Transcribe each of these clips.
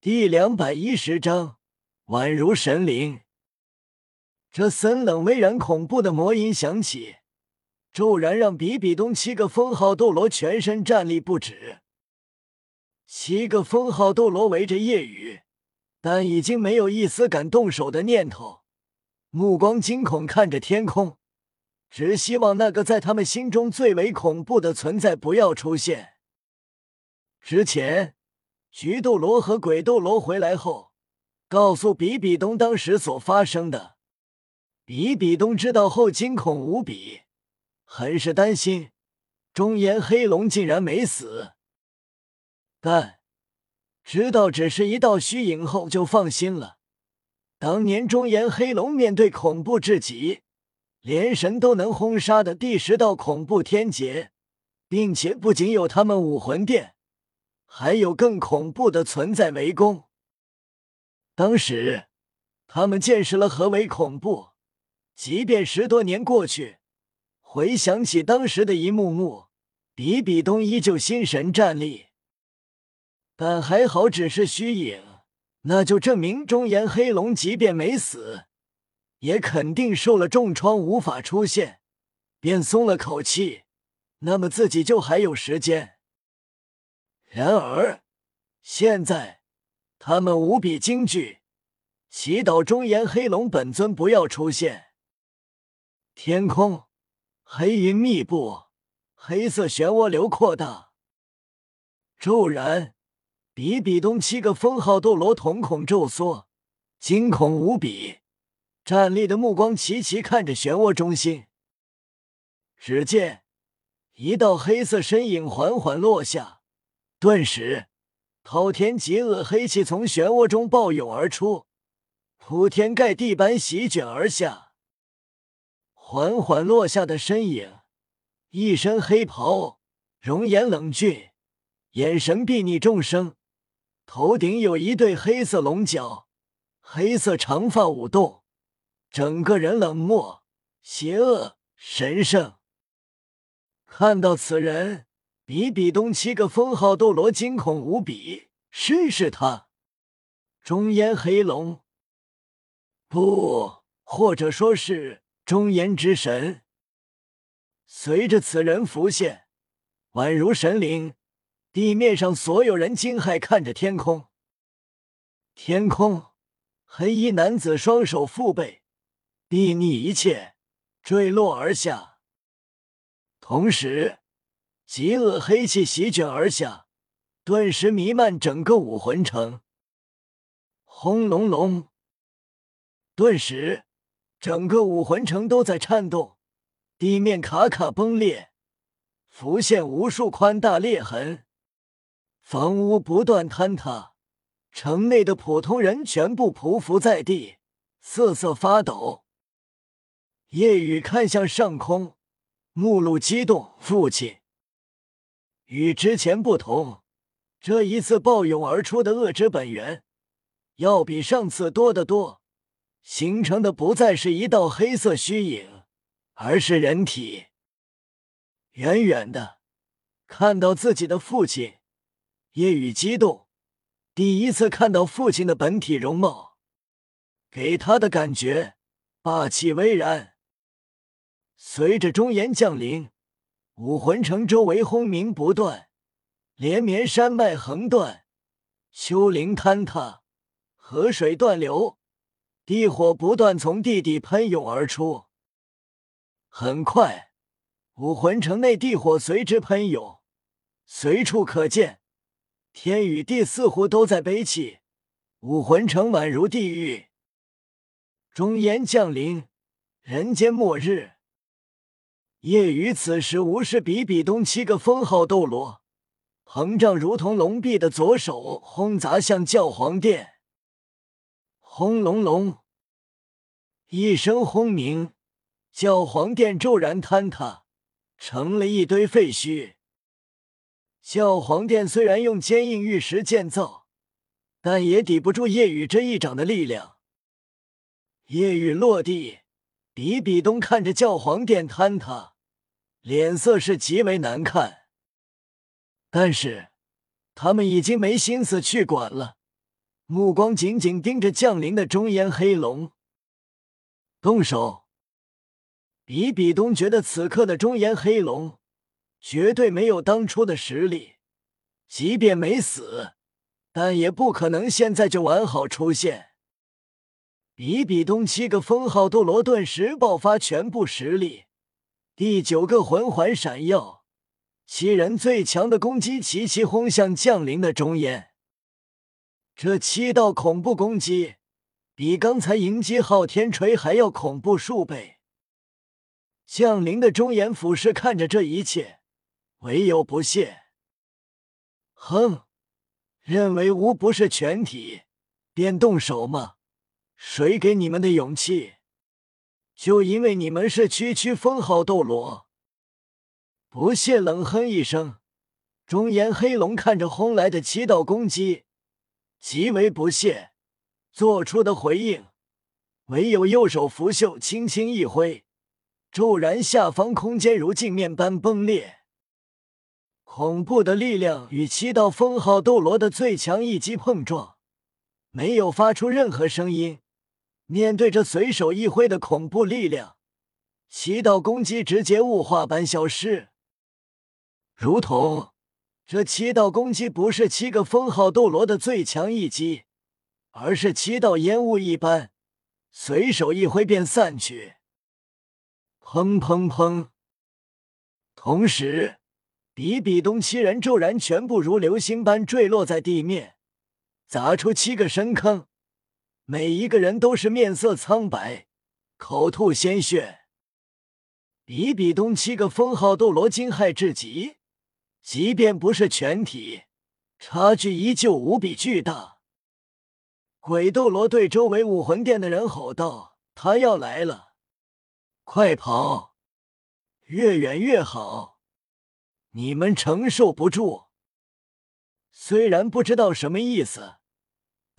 第两百一十章，宛如神灵。这森冷巍然、恐怖的魔音响起，骤然让比比东七个封号斗罗全身战栗不止。七个封号斗罗围着夜雨，但已经没有一丝敢动手的念头，目光惊恐看着天空，只希望那个在他们心中最为恐怖的存在不要出现。之前。菊斗罗和鬼斗罗回来后，告诉比比东当时所发生的。比比东知道后惊恐无比，很是担心中炎黑龙竟然没死。但知道只是一道虚影后，就放心了。当年中炎黑龙面对恐怖至极、连神都能轰杀的第十道恐怖天劫，并且不仅有他们武魂殿。还有更恐怖的存在围攻。当时他们见识了何为恐怖，即便十多年过去，回想起当时的一幕幕，比比东依旧心神战栗。但还好只是虚影，那就证明中炎黑龙即便没死，也肯定受了重创，无法出现，便松了口气。那么自己就还有时间。然而，现在他们无比惊惧，祈祷中炎黑龙本尊不要出现。天空黑云密布，黑色漩涡流扩大。骤然，比比东七个封号斗罗瞳孔骤缩，惊恐无比，战栗的目光齐齐看着漩涡中心。只见一道黑色身影缓缓落下。顿时，滔天极恶黑气从漩涡中暴涌而出，铺天盖地般席卷而下。缓缓落下的身影，一身黑袍，容颜冷峻，眼神睥睨众生，头顶有一对黑色龙角，黑色长发舞动，整个人冷漠、邪恶、神圣。看到此人。比比东七个封号斗罗惊恐无比，试试他？中烟黑龙？不，或者说是中炎之神。随着此人浮现，宛如神灵，地面上所有人惊骇看着天空。天空，黑衣男子双手负背，睥睨一切，坠落而下，同时。极恶黑气席卷而下，顿时弥漫整个武魂城。轰隆隆！顿时，整个武魂城都在颤动，地面卡卡崩裂，浮现无数宽大裂痕，房屋不断坍塌，城内的普通人全部匍匐在地，瑟瑟发抖。夜雨看向上空，目露激动：“父亲。”与之前不同，这一次暴涌而出的恶之本源要比上次多得多，形成的不再是一道黑色虚影，而是人体。远远的看到自己的父亲，夜雨激动，第一次看到父亲的本体容貌，给他的感觉霸气巍然。随着中炎降临。武魂城周围轰鸣不断，连绵山脉横断，丘陵坍塌，河水断流，地火不断从地底喷涌而出。很快，武魂城内地火随之喷涌，随处可见，天与地似乎都在悲泣。武魂城宛如地狱，终焉降临，人间末日。夜雨此时无视比比东七个封号斗罗，膨胀如同龙臂的左手轰砸向教皇殿。轰隆隆，一声轰鸣，教皇殿骤然坍塌，成了一堆废墟。教皇殿虽然用坚硬玉石建造，但也抵不住夜雨这一掌的力量。夜雨落地。比比东看着教皇殿坍塌，脸色是极为难看。但是他们已经没心思去管了，目光紧紧盯着降临的中烟黑龙。动手！比比东觉得此刻的中烟黑龙绝对没有当初的实力，即便没死，但也不可能现在就完好出现。比比东七个封号斗罗顿时爆发全部实力，第九个魂环闪耀，七人最强的攻击齐齐轰向降临的中烟。这七道恐怖攻击，比刚才迎击昊天锤还要恐怖数倍。降临的中炎俯视看着这一切，唯有不屑。哼，认为吾不是全体，便动手吗？谁给你们的勇气？就因为你们是区区封号斗罗。不屑冷哼一声，中炎黑龙看着轰来的七道攻击。极为不屑，做出的回应唯有右手拂袖轻轻一挥，骤然下方空间如镜面般崩裂。恐怖的力量与七道封号斗罗的最强一击碰撞，没有发出任何声音。面对着随手一挥的恐怖力量，七道攻击直接雾化般消失，如同。这七道攻击不是七个封号斗罗的最强一击，而是七道烟雾一般，随手一挥便散去。砰砰砰！同时，比比东七人骤然全部如流星般坠落在地面，砸出七个深坑，每一个人都是面色苍白，口吐鲜血。比比东七个封号斗罗惊骇至极。即便不是全体，差距依旧无比巨大。鬼斗罗对周围武魂殿的人吼道：“他要来了，快跑，越远越好，你们承受不住。”虽然不知道什么意思，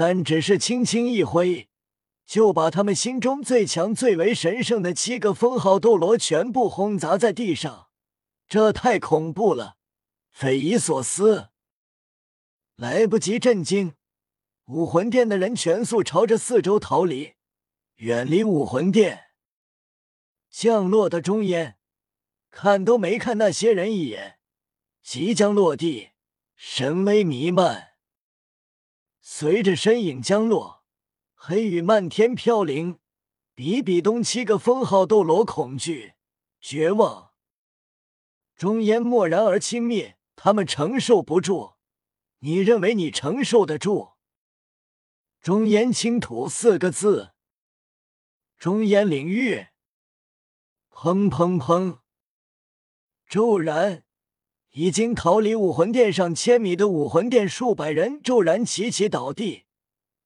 但只是轻轻一挥，就把他们心中最强、最为神圣的七个封号斗罗全部轰砸在地上。这太恐怖了！匪夷所思，来不及震惊，武魂殿的人全速朝着四周逃离，远离武魂殿。降落的中烟看都没看那些人一眼，即将落地，神威弥漫。随着身影降落，黑雨漫天飘零，比比东七个封号斗罗恐惧、绝望，中烟蓦然而轻蔑。他们承受不住，你认为你承受得住？中烟轻吐四个字。中烟领域，砰砰砰！骤然，已经逃离武魂殿上千米的武魂殿数百人骤然齐齐倒地，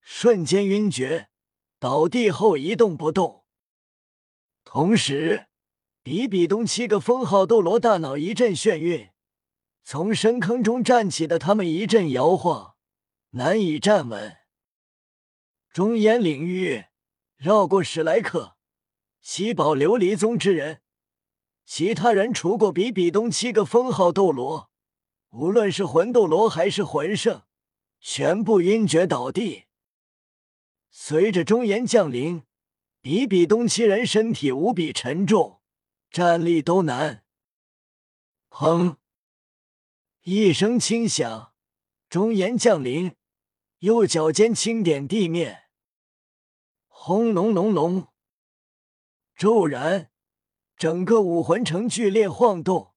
瞬间晕厥，倒地后一动不动。同时，比比东七个封号斗罗大脑一阵眩晕。从深坑中站起的他们一阵摇晃，难以站稳。中烟领域绕过史莱克、七宝琉璃宗之人，其他人除过比比东七个封号斗罗，无论是魂斗罗还是魂圣，全部晕厥倒地。随着中炎降临，比比东七人身体无比沉重，站立都难。砰！一声轻响，中炎降临，右脚尖轻点地面，轰隆隆隆！骤然，整个武魂城剧烈晃动，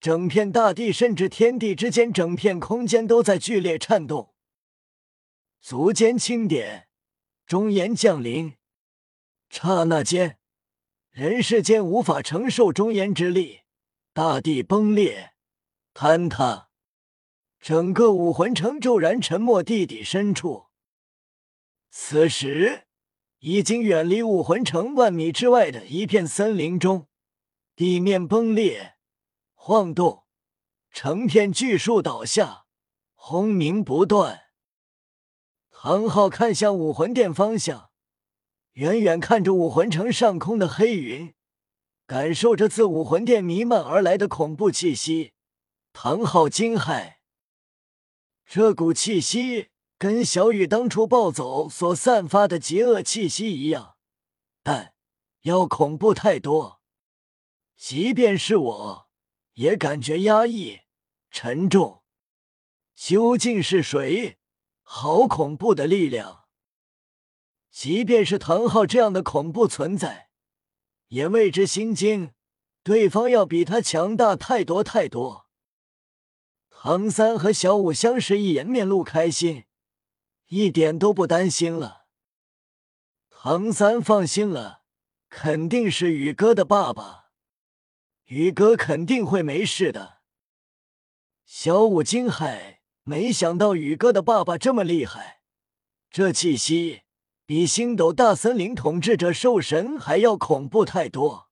整片大地甚至天地之间，整片空间都在剧烈颤动。足尖轻点，中炎降临，刹那间，人世间无法承受中炎之力，大地崩裂。坍塌，整个武魂城骤然沉没地底深处。此时，已经远离武魂城万米之外的一片森林中，地面崩裂、晃动，成片巨树倒下，轰鸣不断。唐昊看向武魂殿方向，远远看着武魂城上空的黑云，感受着自武魂殿弥漫而来的恐怖气息。唐昊惊骇，这股气息跟小雨当初暴走所散发的邪恶气息一样，但要恐怖太多。即便是我，也感觉压抑、沉重。究竟是谁？好恐怖的力量！即便是唐昊这样的恐怖存在，也为之心惊。对方要比他强大太多太多。唐三和小五相视一眼，面露开心，一点都不担心了。唐三放心了，肯定是宇哥的爸爸，宇哥肯定会没事的。小五惊骇，没想到宇哥的爸爸这么厉害，这气息比星斗大森林统治者兽神还要恐怖太多。